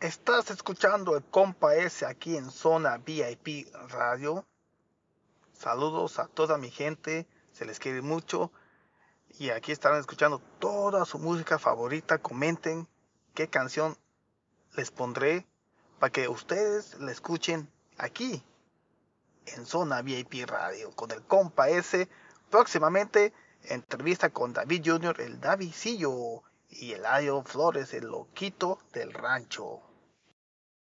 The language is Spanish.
Estás escuchando el compa S aquí en Zona VIP Radio. Saludos a toda mi gente, se les quiere mucho. Y aquí estarán escuchando toda su música favorita. Comenten qué canción les pondré para que ustedes la escuchen aquí en Zona VIP Radio con el compa S. Próximamente entrevista con David Jr., el Davidcillo y Eladio Flores, el loquito del rancho.